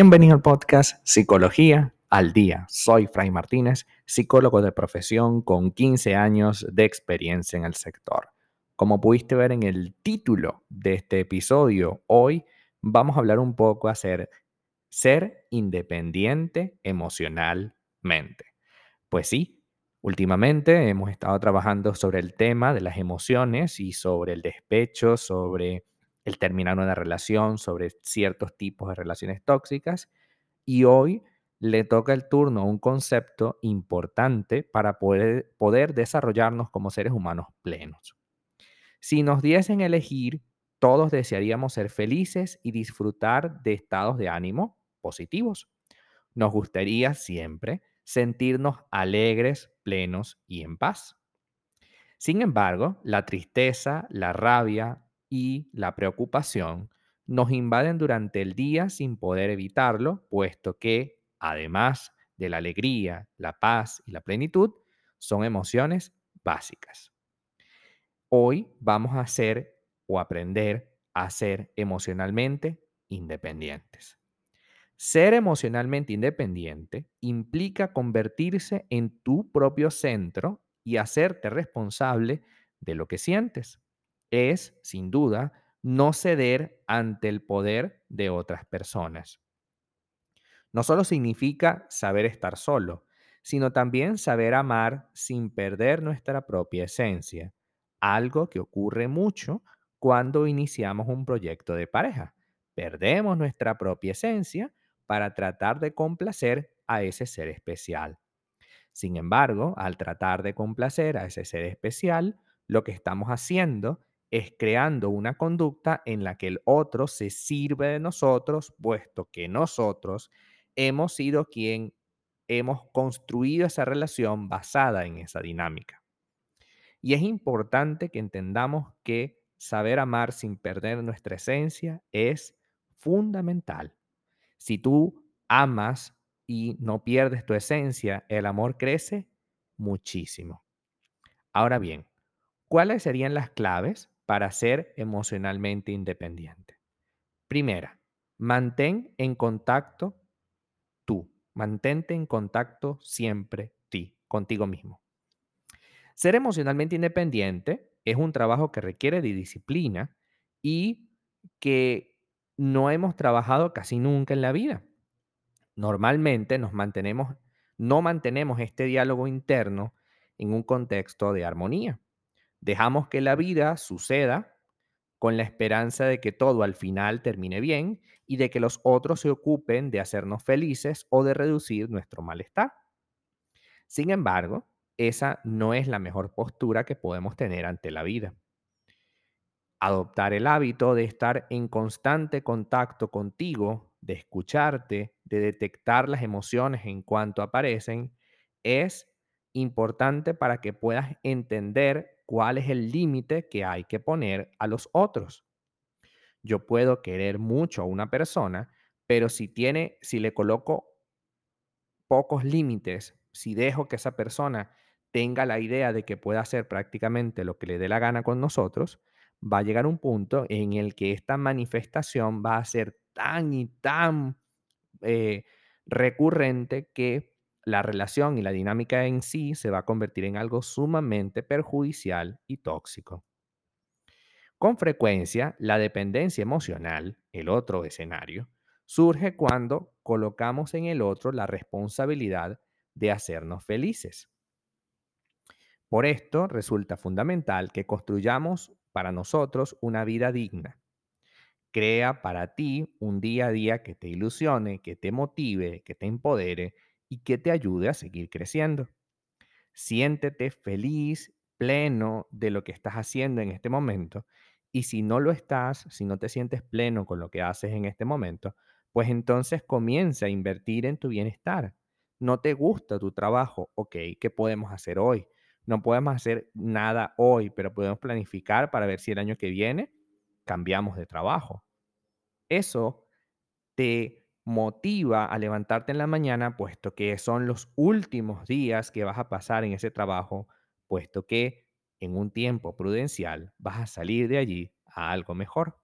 Bienvenido al podcast Psicología al Día. Soy Fray Martínez, psicólogo de profesión con 15 años de experiencia en el sector. Como pudiste ver en el título de este episodio, hoy vamos a hablar un poco acerca ser independiente emocionalmente. Pues sí, últimamente hemos estado trabajando sobre el tema de las emociones y sobre el despecho, sobre el terminar una relación, sobre ciertos tipos de relaciones tóxicas. Y hoy le toca el turno a un concepto importante para poder, poder desarrollarnos como seres humanos plenos. Si nos diesen elegir, todos desearíamos ser felices y disfrutar de estados de ánimo positivos. Nos gustaría siempre sentirnos alegres, plenos y en paz. Sin embargo, la tristeza, la rabia, y la preocupación nos invaden durante el día sin poder evitarlo, puesto que, además de la alegría, la paz y la plenitud, son emociones básicas. Hoy vamos a hacer o aprender a ser emocionalmente independientes. Ser emocionalmente independiente implica convertirse en tu propio centro y hacerte responsable de lo que sientes es, sin duda, no ceder ante el poder de otras personas. No solo significa saber estar solo, sino también saber amar sin perder nuestra propia esencia, algo que ocurre mucho cuando iniciamos un proyecto de pareja. Perdemos nuestra propia esencia para tratar de complacer a ese ser especial. Sin embargo, al tratar de complacer a ese ser especial, lo que estamos haciendo es creando una conducta en la que el otro se sirve de nosotros, puesto que nosotros hemos sido quien hemos construido esa relación basada en esa dinámica. Y es importante que entendamos que saber amar sin perder nuestra esencia es fundamental. Si tú amas y no pierdes tu esencia, el amor crece muchísimo. Ahora bien, ¿cuáles serían las claves para ser emocionalmente independiente. Primera, mantén en contacto tú. Mantente en contacto siempre ti, contigo mismo. Ser emocionalmente independiente es un trabajo que requiere de disciplina y que no hemos trabajado casi nunca en la vida. Normalmente nos mantenemos, no mantenemos este diálogo interno en un contexto de armonía. Dejamos que la vida suceda con la esperanza de que todo al final termine bien y de que los otros se ocupen de hacernos felices o de reducir nuestro malestar. Sin embargo, esa no es la mejor postura que podemos tener ante la vida. Adoptar el hábito de estar en constante contacto contigo, de escucharte, de detectar las emociones en cuanto aparecen, es importante para que puedas entender cuál es el límite que hay que poner a los otros. Yo puedo querer mucho a una persona, pero si tiene, si le coloco pocos límites, si dejo que esa persona tenga la idea de que pueda hacer prácticamente lo que le dé la gana con nosotros, va a llegar un punto en el que esta manifestación va a ser tan y tan eh, recurrente que la relación y la dinámica en sí se va a convertir en algo sumamente perjudicial y tóxico. Con frecuencia, la dependencia emocional, el otro escenario, surge cuando colocamos en el otro la responsabilidad de hacernos felices. Por esto resulta fundamental que construyamos para nosotros una vida digna. Crea para ti un día a día que te ilusione, que te motive, que te empodere y que te ayude a seguir creciendo. Siéntete feliz, pleno de lo que estás haciendo en este momento. Y si no lo estás, si no te sientes pleno con lo que haces en este momento, pues entonces comienza a invertir en tu bienestar. No te gusta tu trabajo, ok, ¿qué podemos hacer hoy? No podemos hacer nada hoy, pero podemos planificar para ver si el año que viene cambiamos de trabajo. Eso te motiva a levantarte en la mañana, puesto que son los últimos días que vas a pasar en ese trabajo, puesto que en un tiempo prudencial vas a salir de allí a algo mejor.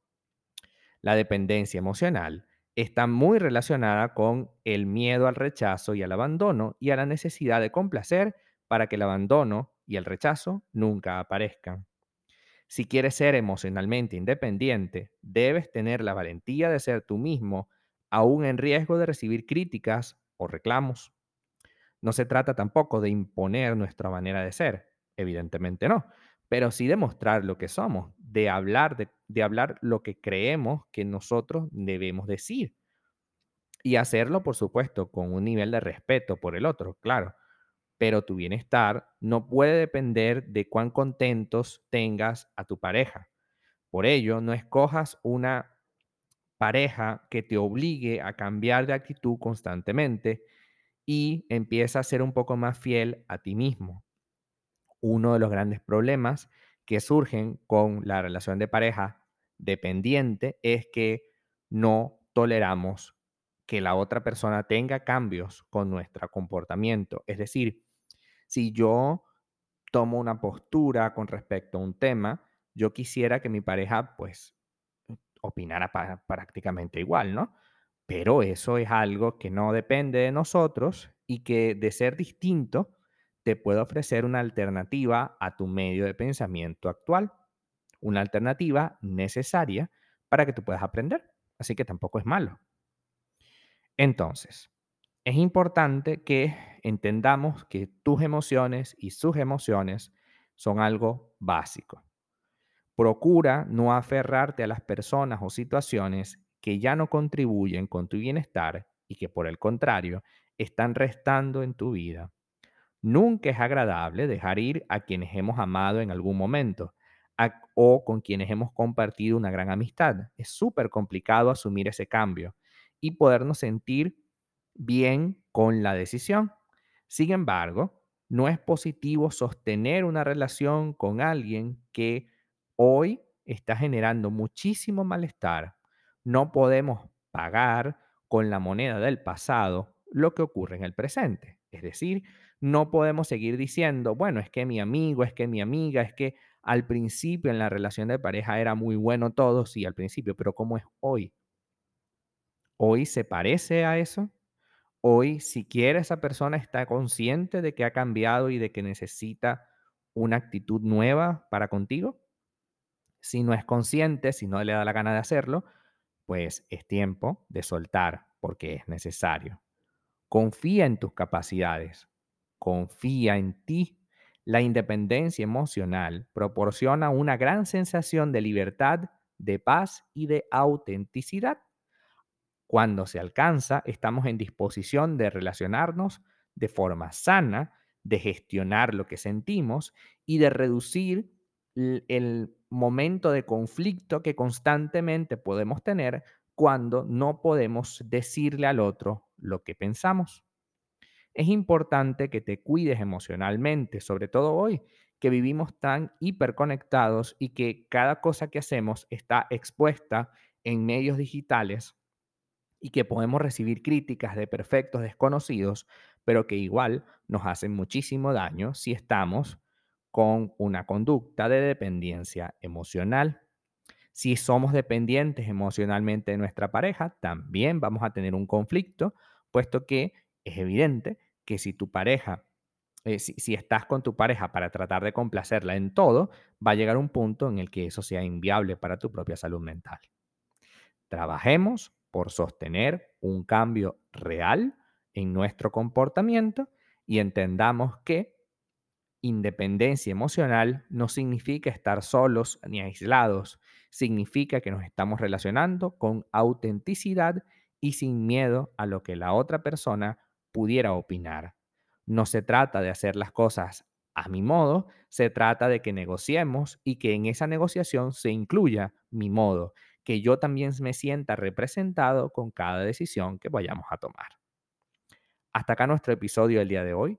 La dependencia emocional está muy relacionada con el miedo al rechazo y al abandono y a la necesidad de complacer para que el abandono y el rechazo nunca aparezcan. Si quieres ser emocionalmente independiente, debes tener la valentía de ser tú mismo, aún en riesgo de recibir críticas o reclamos. No se trata tampoco de imponer nuestra manera de ser, evidentemente no, pero sí de mostrar lo que somos, de hablar, de, hablar lo que creemos que nosotros debemos decir. Y hacerlo, por supuesto, con un nivel de respeto por el otro, claro. Pero tu bienestar no puede depender de cuán contentos tengas a tu pareja. Por ello, no escojas una pareja que te obligue a cambiar de actitud constantemente y empieza a ser un poco más fiel a ti mismo. Uno de los grandes problemas que surgen con la relación de pareja dependiente es que no toleramos que la otra persona tenga cambios con nuestro comportamiento. Es decir, si yo tomo una postura con respecto a un tema, yo quisiera que mi pareja pues opinara prácticamente igual, ¿no? Pero eso es algo que no depende de nosotros y que de ser distinto te puede ofrecer una alternativa a tu medio de pensamiento actual, una alternativa necesaria para que tú puedas aprender. Así que tampoco es malo. Entonces, es importante que entendamos que tus emociones y sus emociones son algo básico. Procura no aferrarte a las personas o situaciones que ya no contribuyen con tu bienestar y que por el contrario están restando en tu vida. Nunca es agradable dejar ir a quienes hemos amado en algún momento o con quienes hemos compartido una gran amistad. Es súper complicado asumir ese cambio y podernos sentir bien con la decisión. Sin embargo, no es positivo sostener una relación con alguien que hoy está generando muchísimo malestar. No podemos pagar con la moneda del pasado lo que ocurre en el presente. Es decir, no podemos seguir diciendo, bueno, es que mi amigo, es que mi amiga, es que al principio en la relación de pareja era muy bueno todo, sí, al principio, pero ¿cómo es hoy? ¿Hoy se parece a eso? Hoy, siquiera esa persona está consciente de que ha cambiado y de que necesita una actitud nueva para contigo. Si no es consciente, si no le da la gana de hacerlo, pues es tiempo de soltar porque es necesario. Confía en tus capacidades, confía en ti. La independencia emocional proporciona una gran sensación de libertad, de paz y de autenticidad. Cuando se alcanza, estamos en disposición de relacionarnos de forma sana, de gestionar lo que sentimos y de reducir el momento de conflicto que constantemente podemos tener cuando no podemos decirle al otro lo que pensamos. Es importante que te cuides emocionalmente, sobre todo hoy, que vivimos tan hiperconectados y que cada cosa que hacemos está expuesta en medios digitales y que podemos recibir críticas de perfectos desconocidos, pero que igual nos hacen muchísimo daño si estamos con una conducta de dependencia emocional. Si somos dependientes emocionalmente de nuestra pareja, también vamos a tener un conflicto, puesto que es evidente que si tu pareja, eh, si, si estás con tu pareja para tratar de complacerla en todo, va a llegar un punto en el que eso sea inviable para tu propia salud mental. Trabajemos por sostener un cambio real en nuestro comportamiento y entendamos que Independencia emocional no significa estar solos ni aislados, significa que nos estamos relacionando con autenticidad y sin miedo a lo que la otra persona pudiera opinar. No se trata de hacer las cosas a mi modo, se trata de que negociemos y que en esa negociación se incluya mi modo, que yo también me sienta representado con cada decisión que vayamos a tomar. Hasta acá nuestro episodio del día de hoy.